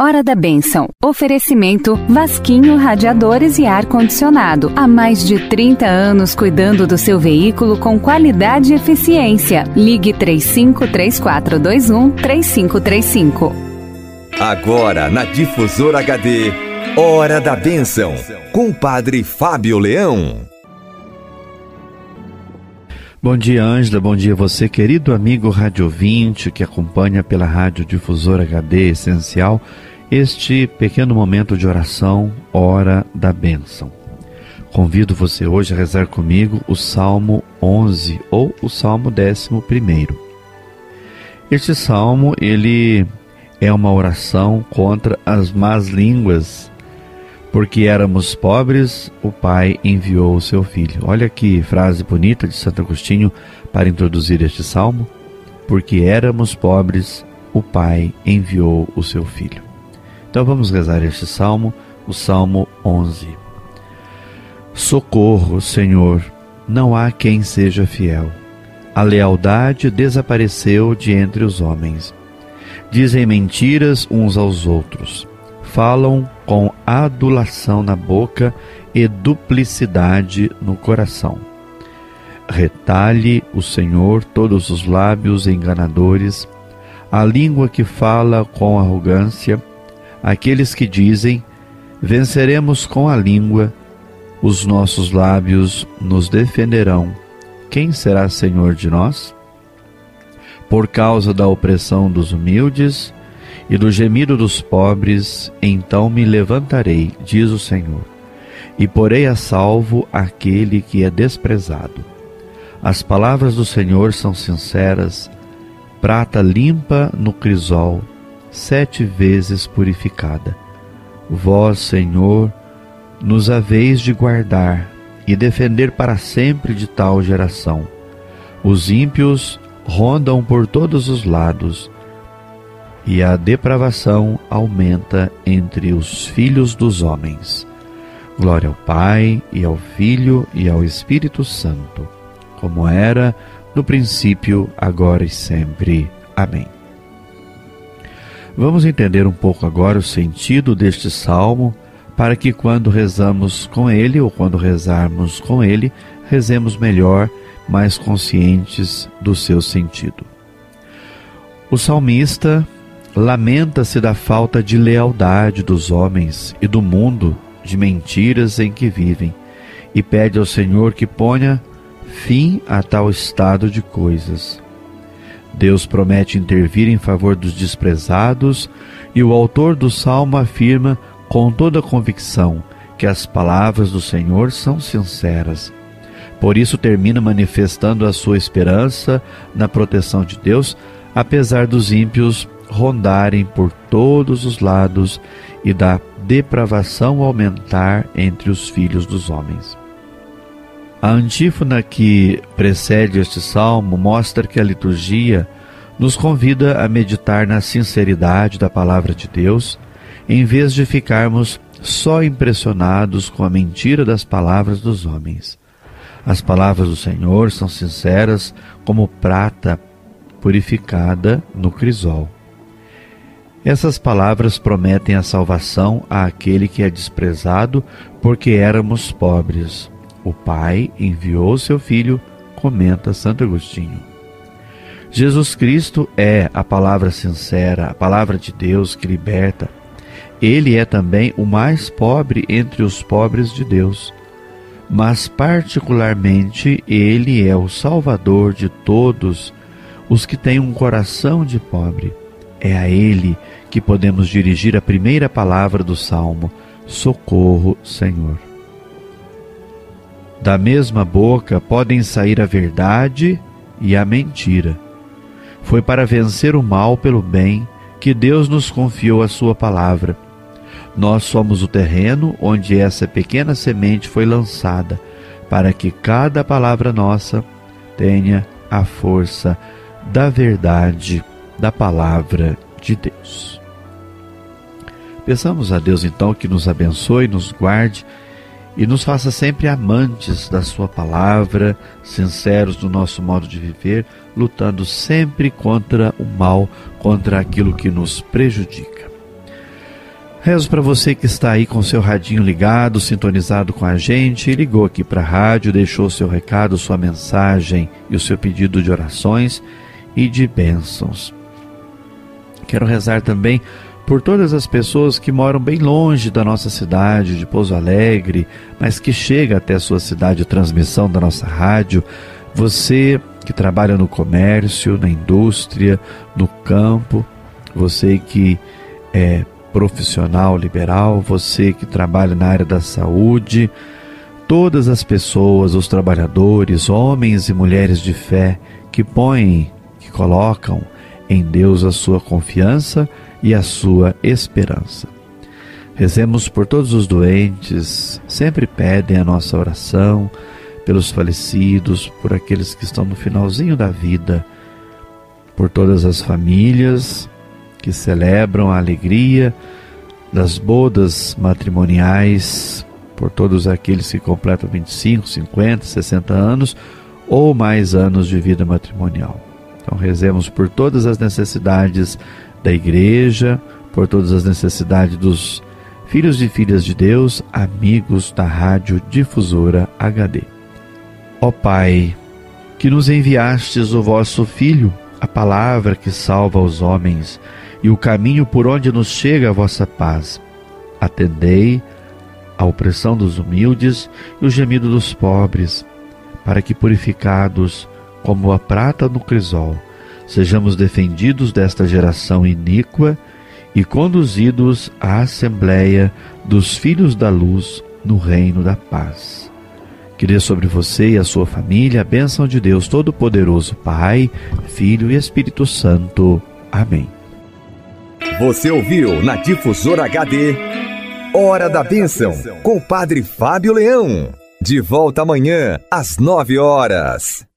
Hora da Bênção. Oferecimento Vasquinho Radiadores e Ar Condicionado. Há mais de 30 anos cuidando do seu veículo com qualidade e eficiência. Ligue 353421 3535. Agora na Difusora HD. Hora da Bênção. Com o Padre Fábio Leão. Bom dia, Ângela. Bom dia, você, querido amigo rádio ouvinte que acompanha pela Rádio Difusora HD Essencial este pequeno momento de oração, hora da bênção. Convido você hoje a rezar comigo o Salmo 11 ou o Salmo 11. Este salmo, ele é uma oração contra as más línguas. Porque éramos pobres, o Pai enviou o seu Filho. Olha que frase bonita de Santo Agostinho para introduzir este salmo. Porque éramos pobres, o Pai enviou o seu Filho. Então vamos rezar este salmo, o Salmo 11. Socorro, Senhor, não há quem seja fiel. A lealdade desapareceu de entre os homens. Dizem mentiras uns aos outros. Falam com adulação na boca e duplicidade no coração. Retalhe o Senhor todos os lábios enganadores, a língua que fala com arrogância, aqueles que dizem: Venceremos com a língua, os nossos lábios nos defenderão. Quem será senhor de nós? Por causa da opressão dos humildes e do gemido dos pobres, então me levantarei, diz o Senhor, e porei a salvo aquele que é desprezado. As palavras do Senhor são sinceras, prata limpa no crisol sete vezes purificada. Vós, Senhor, nos haveis de guardar e defender para sempre de tal geração. Os ímpios rondam por todos os lados, e a depravação aumenta entre os filhos dos homens. Glória ao Pai, e ao Filho, e ao Espírito Santo, como era no princípio, agora e sempre. Amém. Vamos entender um pouco agora o sentido deste salmo, para que quando rezamos com ele ou quando rezarmos com ele, rezemos melhor, mais conscientes do seu sentido. O salmista lamenta-se da falta de lealdade dos homens e do mundo de mentiras em que vivem e pede ao Senhor que ponha fim a tal estado de coisas. Deus promete intervir em favor dos desprezados e o autor do salmo afirma com toda convicção que as palavras do Senhor são sinceras. Por isso termina manifestando a sua esperança na proteção de Deus, apesar dos ímpios rondarem por todos os lados e da depravação aumentar entre os filhos dos homens. A antífona que precede este salmo mostra que a liturgia nos convida a meditar na sinceridade da palavra de Deus, em vez de ficarmos só impressionados com a mentira das palavras dos homens. As palavras do Senhor são sinceras como prata purificada no crisol. Essas palavras prometem a salvação àquele que é desprezado, porque éramos pobres o Pai enviou seu Filho, comenta Santo Agostinho. Jesus Cristo é a palavra sincera, a palavra de Deus que liberta. Ele é também o mais pobre entre os pobres de Deus, mas particularmente ele é o Salvador de todos os que têm um coração de pobre. É a ele que podemos dirigir a primeira palavra do salmo: Socorro, Senhor. Da mesma boca podem sair a verdade e a mentira. Foi para vencer o mal pelo bem que Deus nos confiou a Sua palavra. Nós somos o terreno onde essa pequena semente foi lançada, para que cada palavra nossa tenha a força da verdade da palavra de Deus. Peçamos a Deus então que nos abençoe, nos guarde e nos faça sempre amantes da Sua palavra, sinceros no nosso modo de viver, lutando sempre contra o mal, contra aquilo que nos prejudica. Rezo para você que está aí com seu radinho ligado, sintonizado com a gente, ligou aqui para a rádio, deixou seu recado, sua mensagem e o seu pedido de orações e de bênçãos. Quero rezar também por todas as pessoas que moram bem longe da nossa cidade de Pouso Alegre, mas que chega até a sua cidade a transmissão da nossa rádio. Você que trabalha no comércio, na indústria, no campo, você que é profissional liberal, você que trabalha na área da saúde, todas as pessoas, os trabalhadores, homens e mulheres de fé que põem, que colocam em Deus a sua confiança e a sua esperança. Rezemos por todos os doentes, sempre pedem a nossa oração, pelos falecidos, por aqueles que estão no finalzinho da vida, por todas as famílias que celebram a alegria das bodas matrimoniais, por todos aqueles que completam 25, 50, 60 anos ou mais anos de vida matrimonial. Então rezemos por todas as necessidades da igreja, por todas as necessidades dos filhos e filhas de Deus, amigos da Rádio Difusora HD. Ó Pai, que nos enviastes o vosso Filho, a palavra que salva os homens, e o caminho por onde nos chega a vossa paz. Atendei a opressão dos humildes e o gemido dos pobres, para que, purificados como a prata no crisol, sejamos defendidos desta geração iníqua e conduzidos à Assembleia dos Filhos da Luz no Reino da Paz. Que dê sobre você e a sua família a bênção de Deus Todo-Poderoso, Pai, Filho e Espírito Santo. Amém. Você ouviu na Difusora HD Hora da Bênção com o Padre Fábio Leão. De volta amanhã às nove horas.